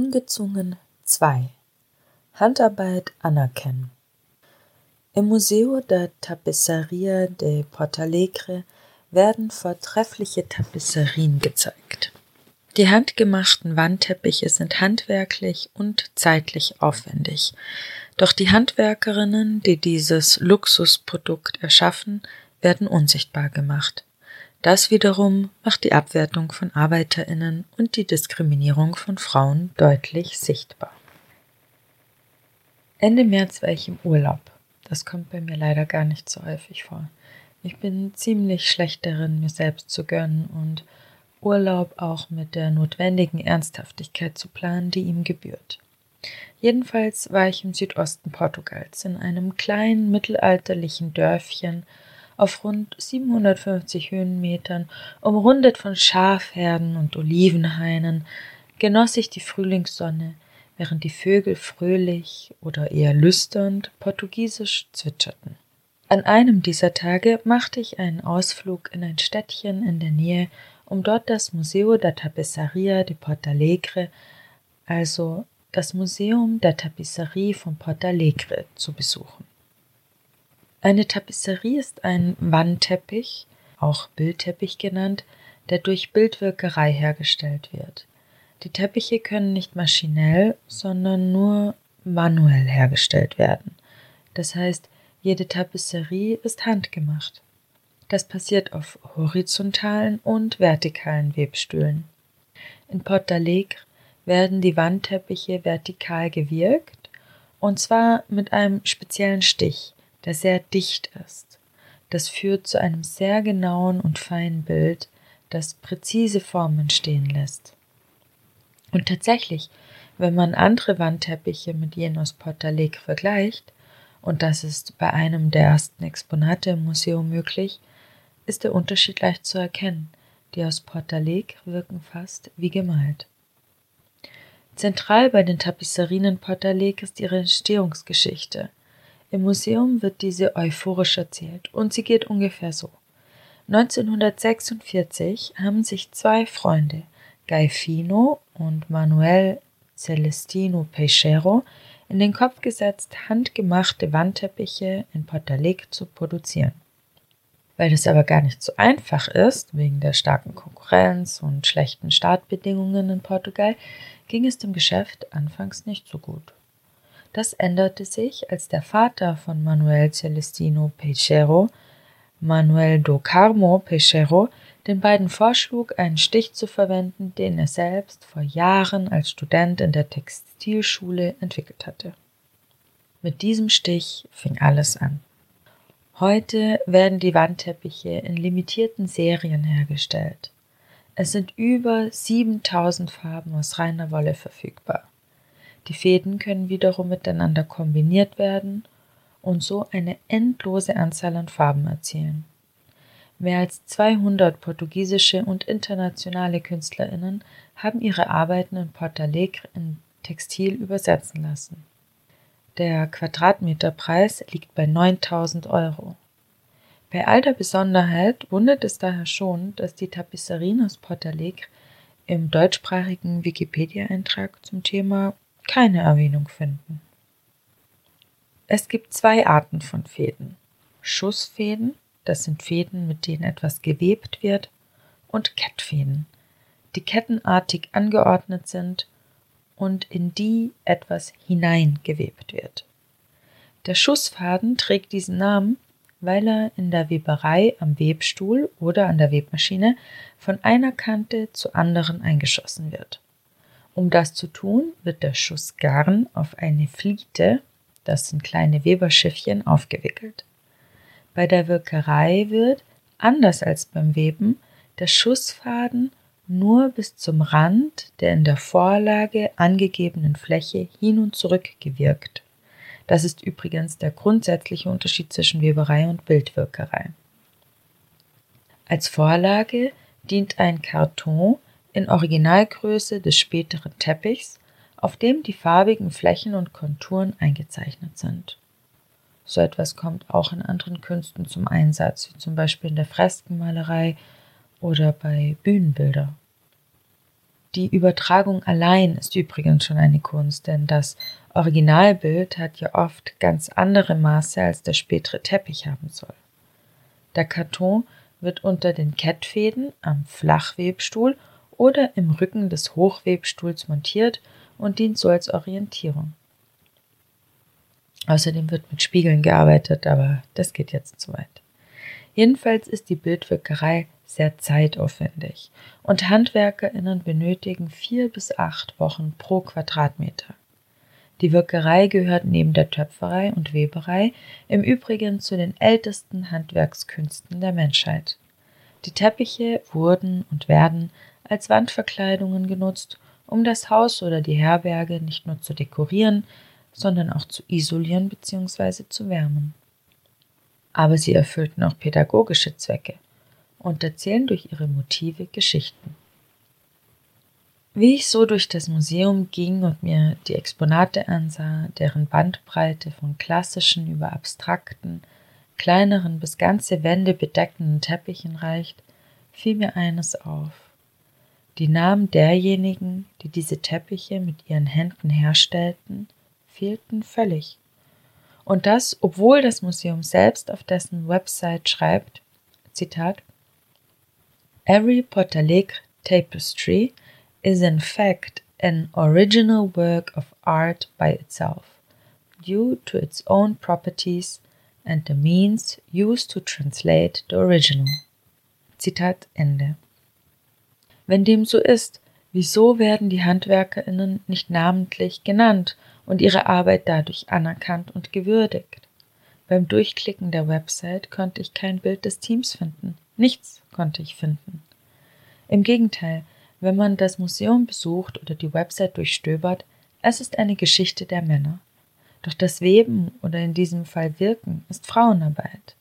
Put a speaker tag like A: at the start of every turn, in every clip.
A: Ungezwungen 2 Handarbeit anerkennen Im Museo der Tapisseria de Portalegre werden vortreffliche Tapisserien gezeigt. Die handgemachten Wandteppiche sind handwerklich und zeitlich aufwendig. Doch die Handwerkerinnen, die dieses Luxusprodukt erschaffen, werden unsichtbar gemacht. Das wiederum macht die Abwertung von Arbeiterinnen und die Diskriminierung von Frauen deutlich sichtbar. Ende März war ich im Urlaub. Das kommt bei mir leider gar nicht so häufig vor. Ich bin ziemlich schlecht darin, mir selbst zu gönnen und Urlaub auch mit der notwendigen Ernsthaftigkeit zu planen, die ihm gebührt. Jedenfalls war ich im Südosten Portugals in einem kleinen mittelalterlichen Dörfchen auf rund 750 Höhenmetern, umrundet von Schafherden und Olivenhainen, genoss ich die Frühlingssonne, während die Vögel fröhlich oder eher lüsternd portugiesisch zwitscherten. An einem dieser Tage machte ich einen Ausflug in ein Städtchen in der Nähe, um dort das Museo da Tapisseria de Portalegre, also das Museum der Tapisserie von Portalegre, zu besuchen. Eine Tapisserie ist ein Wandteppich, auch Bildteppich genannt, der durch Bildwirkerei hergestellt wird. Die Teppiche können nicht maschinell, sondern nur manuell hergestellt werden. Das heißt, jede Tapisserie ist handgemacht. Das passiert auf horizontalen und vertikalen Webstühlen. In Portalegre werden die Wandteppiche vertikal gewirkt, und zwar mit einem speziellen Stich, der sehr dicht ist. Das führt zu einem sehr genauen und feinen Bild, das präzise Formen entstehen lässt. Und tatsächlich, wenn man andere Wandteppiche mit jenen aus Portalegre vergleicht, und das ist bei einem der ersten Exponate im Museum möglich, ist der Unterschied leicht zu erkennen. Die aus Portalegre wirken fast wie gemalt. Zentral bei den Tapisserien in Portalegre ist ihre Entstehungsgeschichte. Im Museum wird diese euphorisch erzählt und sie geht ungefähr so. 1946 haben sich zwei Freunde, Guy Fino und Manuel Celestino Peixero, in den Kopf gesetzt, handgemachte Wandteppiche in Portalegre zu produzieren. Weil das aber gar nicht so einfach ist, wegen der starken Konkurrenz und schlechten Startbedingungen in Portugal, ging es dem Geschäft anfangs nicht so gut. Das änderte sich, als der Vater von Manuel Celestino Peixero, Manuel do Carmo Peixero, den beiden vorschlug, einen Stich zu verwenden, den er selbst vor Jahren als Student in der Textilschule entwickelt hatte. Mit diesem Stich fing alles an. Heute werden die Wandteppiche in limitierten Serien hergestellt. Es sind über 7000 Farben aus reiner Wolle verfügbar. Die Fäden können wiederum miteinander kombiniert werden und so eine endlose Anzahl an Farben erzielen. Mehr als 200 portugiesische und internationale KünstlerInnen haben ihre Arbeiten in Portalegre in Textil übersetzen lassen. Der Quadratmeterpreis liegt bei 9000 Euro. Bei all der Besonderheit wundert es daher schon, dass die Tapisserien aus Portalegre im deutschsprachigen Wikipedia-Eintrag zum Thema keine Erwähnung finden. Es gibt zwei Arten von Fäden. Schussfäden, das sind Fäden, mit denen etwas gewebt wird, und Kettfäden, die kettenartig angeordnet sind und in die etwas hineingewebt wird. Der Schussfaden trägt diesen Namen, weil er in der Weberei am Webstuhl oder an der Webmaschine von einer Kante zur anderen eingeschossen wird. Um das zu tun, wird der Schuss Garn auf eine Fliete, das sind kleine Weberschiffchen, aufgewickelt. Bei der Wirkerei wird, anders als beim Weben, der Schussfaden nur bis zum Rand der in der Vorlage angegebenen Fläche hin und zurück gewirkt. Das ist übrigens der grundsätzliche Unterschied zwischen Weberei und Bildwirkerei. Als Vorlage dient ein Karton, in Originalgröße des späteren Teppichs, auf dem die farbigen Flächen und Konturen eingezeichnet sind. So etwas kommt auch in anderen Künsten zum Einsatz, wie zum Beispiel in der Freskenmalerei oder bei Bühnenbilder. Die Übertragung allein ist übrigens schon eine Kunst, denn das Originalbild hat ja oft ganz andere Maße, als der spätere Teppich haben soll. Der Karton wird unter den Kettfäden am Flachwebstuhl oder im Rücken des Hochwebstuhls montiert und dient so als Orientierung. Außerdem wird mit Spiegeln gearbeitet, aber das geht jetzt zu weit. Jedenfalls ist die Bildwirkerei sehr zeitaufwendig und HandwerkerInnen benötigen vier bis acht Wochen pro Quadratmeter. Die Wirkerei gehört neben der Töpferei und Weberei im Übrigen zu den ältesten Handwerkskünsten der Menschheit. Die Teppiche wurden und werden als Wandverkleidungen genutzt, um das Haus oder die Herberge nicht nur zu dekorieren, sondern auch zu isolieren bzw. zu wärmen. Aber sie erfüllten auch pädagogische Zwecke und erzählen durch ihre Motive Geschichten. Wie ich so durch das Museum ging und mir die Exponate ansah, deren Bandbreite von klassischen über abstrakten, kleineren bis ganze Wände bedeckenden Teppichen reicht, fiel mir eines auf. Die Namen derjenigen, die diese Teppiche mit ihren Händen herstellten, fehlten völlig. Und das, obwohl das Museum selbst auf dessen Website schreibt, Zitat, Every Portalegre tapestry is in fact an original work of art by itself, due to its own properties and the means used to translate the original. Zitat Ende. Wenn dem so ist, wieso werden die HandwerkerInnen nicht namentlich genannt und ihre Arbeit dadurch anerkannt und gewürdigt? Beim Durchklicken der Website konnte ich kein Bild des Teams finden. Nichts konnte ich finden. Im Gegenteil, wenn man das Museum besucht oder die Website durchstöbert, es ist eine Geschichte der Männer. Doch das Weben oder in diesem Fall Wirken ist Frauenarbeit.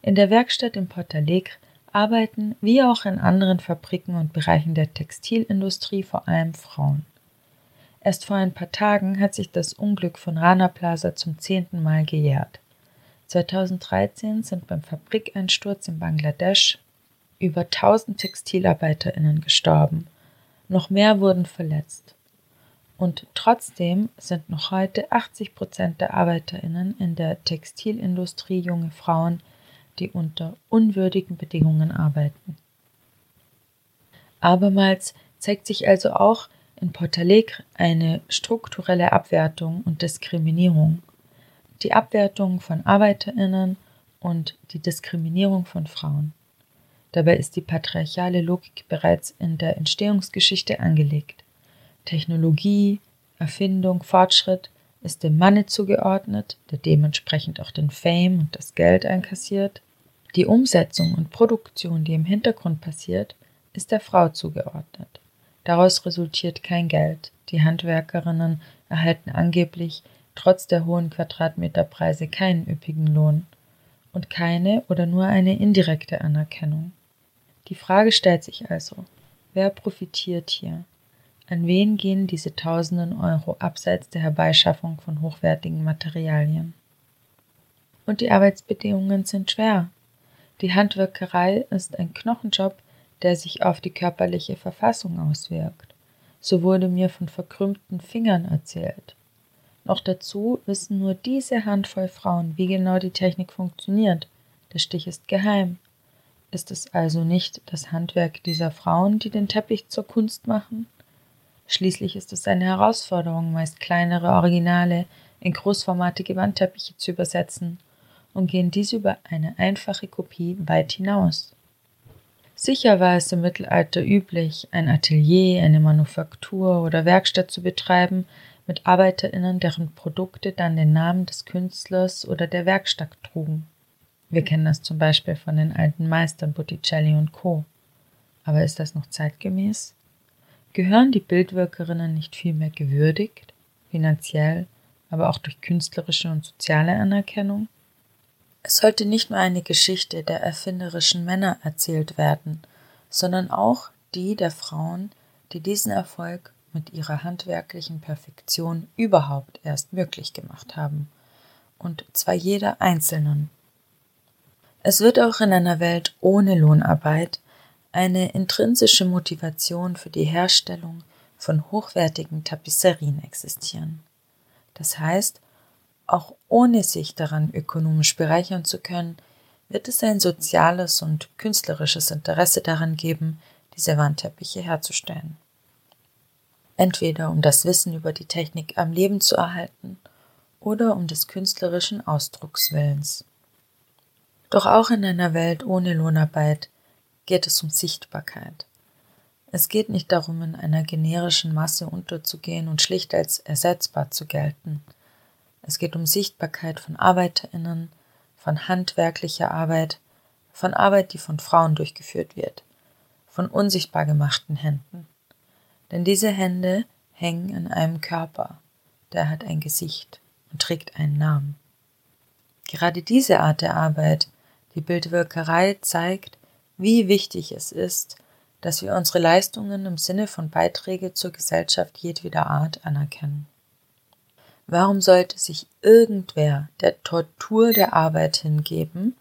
A: In der Werkstatt in Portalegre arbeiten, wie auch in anderen Fabriken und Bereichen der Textilindustrie, vor allem Frauen. Erst vor ein paar Tagen hat sich das Unglück von Rana Plaza zum zehnten Mal gejährt. 2013 sind beim Fabrikeinsturz in Bangladesch über 1000 TextilarbeiterInnen gestorben. Noch mehr wurden verletzt. Und trotzdem sind noch heute 80 Prozent der ArbeiterInnen in der Textilindustrie junge Frauen, die unter unwürdigen Bedingungen arbeiten. Abermals zeigt sich also auch in Portalegre eine strukturelle Abwertung und Diskriminierung. Die Abwertung von ArbeiterInnen und die Diskriminierung von Frauen. Dabei ist die patriarchale Logik bereits in der Entstehungsgeschichte angelegt. Technologie, Erfindung, Fortschritt ist dem Manne zugeordnet, der dementsprechend auch den Fame und das Geld einkassiert. Die Umsetzung und Produktion, die im Hintergrund passiert, ist der Frau zugeordnet. Daraus resultiert kein Geld. Die Handwerkerinnen erhalten angeblich trotz der hohen Quadratmeterpreise keinen üppigen Lohn und keine oder nur eine indirekte Anerkennung. Die Frage stellt sich also, wer profitiert hier? An wen gehen diese tausenden Euro abseits der Herbeischaffung von hochwertigen Materialien? Und die Arbeitsbedingungen sind schwer. Die Handwerkerei ist ein Knochenjob, der sich auf die körperliche Verfassung auswirkt. So wurde mir von verkrümmten Fingern erzählt. Noch dazu wissen nur diese Handvoll Frauen, wie genau die Technik funktioniert. Der Stich ist geheim. Ist es also nicht das Handwerk dieser Frauen, die den Teppich zur Kunst machen? Schließlich ist es eine Herausforderung, meist kleinere Originale in großformatige Wandteppiche zu übersetzen und gehen diese über eine einfache Kopie weit hinaus. Sicher war es im Mittelalter üblich, ein Atelier, eine Manufaktur oder Werkstatt zu betreiben mit Arbeiterinnen, deren Produkte dann den Namen des Künstlers oder der Werkstatt trugen. Wir kennen das zum Beispiel von den alten Meistern Botticelli und Co. Aber ist das noch zeitgemäß? Gehören die Bildwirkerinnen nicht vielmehr gewürdigt, finanziell, aber auch durch künstlerische und soziale Anerkennung? Es sollte nicht nur eine Geschichte der erfinderischen Männer erzählt werden, sondern auch die der Frauen, die diesen Erfolg mit ihrer handwerklichen Perfektion überhaupt erst möglich gemacht haben, und zwar jeder Einzelnen. Es wird auch in einer Welt ohne Lohnarbeit eine intrinsische Motivation für die Herstellung von hochwertigen Tapisserien existieren. Das heißt, auch ohne sich daran ökonomisch bereichern zu können, wird es ein soziales und künstlerisches Interesse daran geben, diese Wandteppiche herzustellen. Entweder um das Wissen über die Technik am Leben zu erhalten oder um des künstlerischen Ausdruckswillens. Doch auch in einer Welt ohne Lohnarbeit geht es um Sichtbarkeit. Es geht nicht darum, in einer generischen Masse unterzugehen und schlicht als ersetzbar zu gelten. Es geht um Sichtbarkeit von Arbeiterinnen, von handwerklicher Arbeit, von Arbeit, die von Frauen durchgeführt wird, von unsichtbar gemachten Händen. Denn diese Hände hängen an einem Körper, der hat ein Gesicht und trägt einen Namen. Gerade diese Art der Arbeit, die Bildwirkerei, zeigt, wie wichtig es ist, dass wir unsere Leistungen im Sinne von Beiträge zur Gesellschaft jedweder Art anerkennen. Warum sollte sich irgendwer der Tortur der Arbeit hingeben,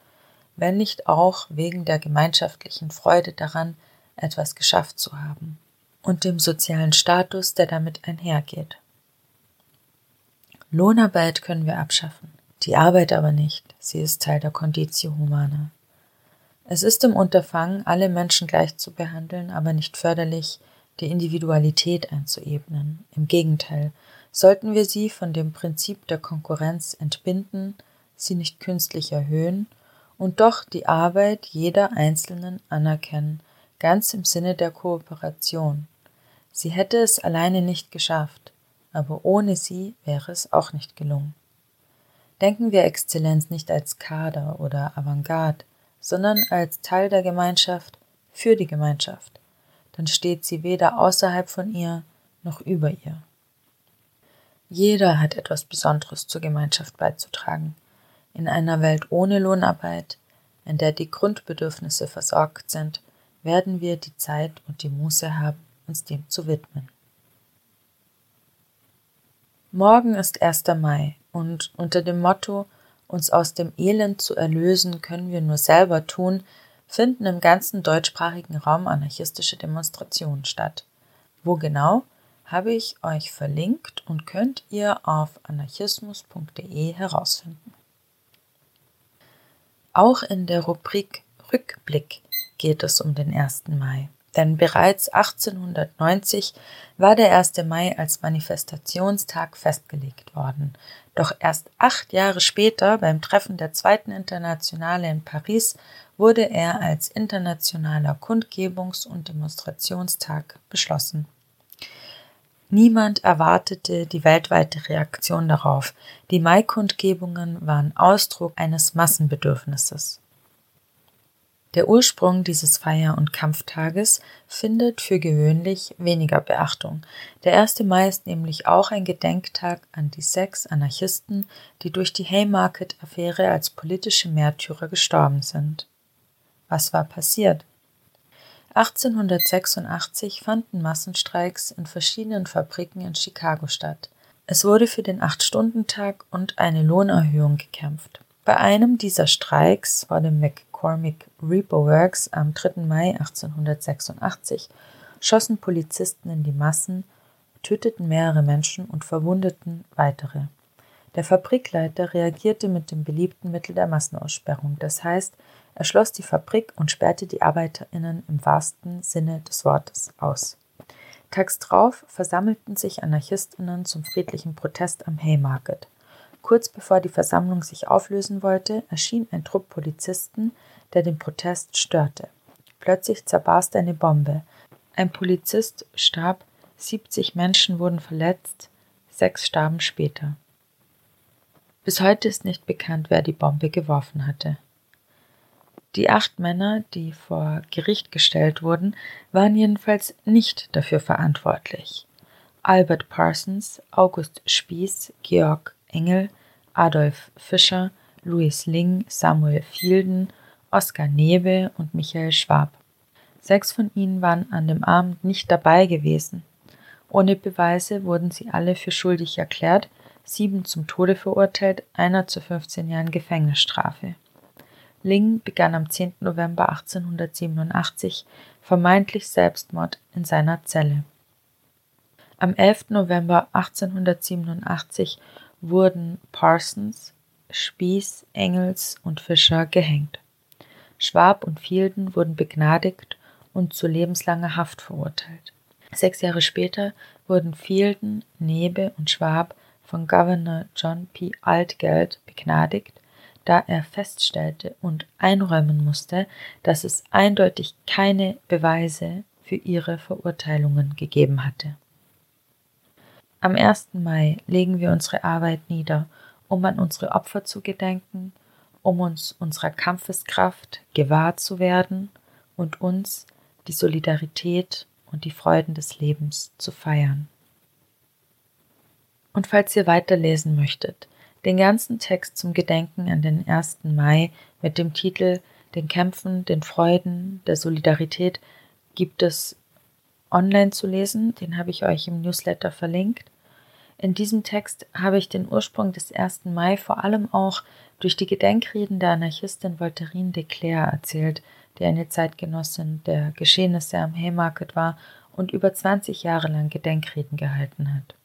A: wenn nicht auch wegen der gemeinschaftlichen Freude daran, etwas geschafft zu haben und dem sozialen Status, der damit einhergeht? Lohnarbeit können wir abschaffen, die Arbeit aber nicht, sie ist Teil der Conditio Humana. Es ist im Unterfangen, alle Menschen gleich zu behandeln, aber nicht förderlich, die Individualität einzuebnen. Im Gegenteil, sollten wir sie von dem Prinzip der Konkurrenz entbinden, sie nicht künstlich erhöhen und doch die Arbeit jeder Einzelnen anerkennen, ganz im Sinne der Kooperation. Sie hätte es alleine nicht geschafft, aber ohne sie wäre es auch nicht gelungen. Denken wir Exzellenz nicht als Kader oder Avantgarde, sondern als Teil der Gemeinschaft für die Gemeinschaft, dann steht sie weder außerhalb von ihr noch über ihr. Jeder hat etwas Besonderes zur Gemeinschaft beizutragen. In einer Welt ohne Lohnarbeit, in der die Grundbedürfnisse versorgt sind, werden wir die Zeit und die Muße haben, uns dem zu widmen. Morgen ist 1. Mai und unter dem Motto uns aus dem Elend zu erlösen, können wir nur selber tun, finden im ganzen deutschsprachigen Raum anarchistische Demonstrationen statt. Wo genau? habe ich euch verlinkt und könnt ihr auf anarchismus.de herausfinden. Auch in der Rubrik Rückblick geht es um den 1. Mai. Denn bereits 1890 war der 1. Mai als Manifestationstag festgelegt worden. Doch erst acht Jahre später, beim Treffen der Zweiten Internationale in Paris, wurde er als internationaler Kundgebungs- und Demonstrationstag beschlossen. Niemand erwartete die weltweite Reaktion darauf. Die Maikundgebungen waren Ausdruck eines Massenbedürfnisses. Der Ursprung dieses Feier- und Kampftages findet für gewöhnlich weniger Beachtung. Der 1. Mai ist nämlich auch ein Gedenktag an die sechs Anarchisten, die durch die Haymarket-Affäre als politische Märtyrer gestorben sind. Was war passiert? 1886 fanden Massenstreiks in verschiedenen Fabriken in Chicago statt. Es wurde für den Acht-Stunden-Tag und eine Lohnerhöhung gekämpft. Bei einem dieser Streiks vor dem McCormick Reaper Works am 3. Mai 1886 schossen Polizisten in die Massen, töteten mehrere Menschen und verwundeten weitere. Der Fabrikleiter reagierte mit dem beliebten Mittel der Massenaussperrung, das heißt, er schloss die Fabrik und sperrte die ArbeiterInnen im wahrsten Sinne des Wortes aus. Tags drauf versammelten sich AnarchistInnen zum friedlichen Protest am Haymarket. Kurz bevor die Versammlung sich auflösen wollte, erschien ein Trupp Polizisten, der den Protest störte. Plötzlich zerbarste eine Bombe. Ein Polizist starb, 70 Menschen wurden verletzt, sechs starben später. Bis heute ist nicht bekannt, wer die Bombe geworfen hatte. Die acht Männer, die vor Gericht gestellt wurden, waren jedenfalls nicht dafür verantwortlich. Albert Parsons, August Spieß, Georg Engel, Adolf Fischer, Louis Ling, Samuel Fielden, Oskar Nebe und Michael Schwab. Sechs von ihnen waren an dem Abend nicht dabei gewesen. Ohne Beweise wurden sie alle für schuldig erklärt, sieben zum Tode verurteilt, einer zu 15 Jahren Gefängnisstrafe. Ling begann am 10. November 1887 vermeintlich Selbstmord in seiner Zelle. Am 11. November 1887 wurden Parsons, Spieß, Engels und Fischer gehängt. Schwab und Fielden wurden begnadigt und zu lebenslanger Haft verurteilt. Sechs Jahre später wurden Fielden, Nebe und Schwab von Governor John P. Altgeld begnadigt, da er feststellte und einräumen musste, dass es eindeutig keine Beweise für ihre Verurteilungen gegeben hatte. Am 1. Mai legen wir unsere Arbeit nieder, um an unsere Opfer zu gedenken, um uns unserer Kampfeskraft gewahr zu werden und uns die Solidarität und die Freuden des Lebens zu feiern. Und falls ihr weiterlesen möchtet, den ganzen Text zum Gedenken an den 1. Mai mit dem Titel Den Kämpfen, den Freuden, der Solidarität gibt es online zu lesen. Den habe ich euch im Newsletter verlinkt. In diesem Text habe ich den Ursprung des 1. Mai vor allem auch durch die Gedenkreden der Anarchistin Voltairine de Clerc erzählt, die eine Zeitgenossin der Geschehnisse am Haymarket war und über 20 Jahre lang Gedenkreden gehalten hat.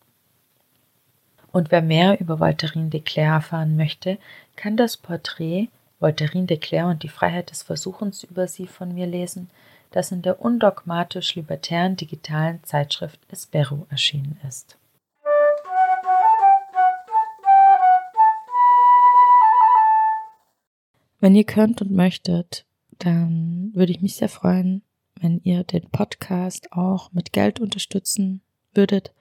A: Und wer mehr über Voltairine de Clerc erfahren möchte, kann das Porträt Voltairine de Clerc und die Freiheit des Versuchens über sie von mir lesen, das in der undogmatisch libertären digitalen Zeitschrift Espero erschienen ist. Wenn ihr könnt und möchtet, dann würde ich mich sehr freuen, wenn ihr den Podcast auch mit Geld unterstützen würdet.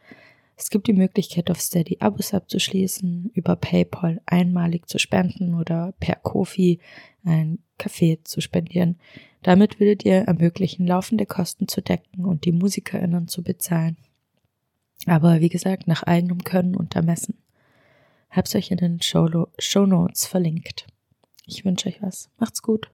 A: Es gibt die Möglichkeit, auf Steady Abos abzuschließen, über PayPal einmalig zu spenden oder per Kofi ein Kaffee zu spendieren. Damit würdet ihr ermöglichen, laufende Kosten zu decken und die MusikerInnen zu bezahlen. Aber wie gesagt, nach eigenem Können und Ermessen. Hab's euch in den Show Notes verlinkt. Ich wünsche euch was. Macht's gut.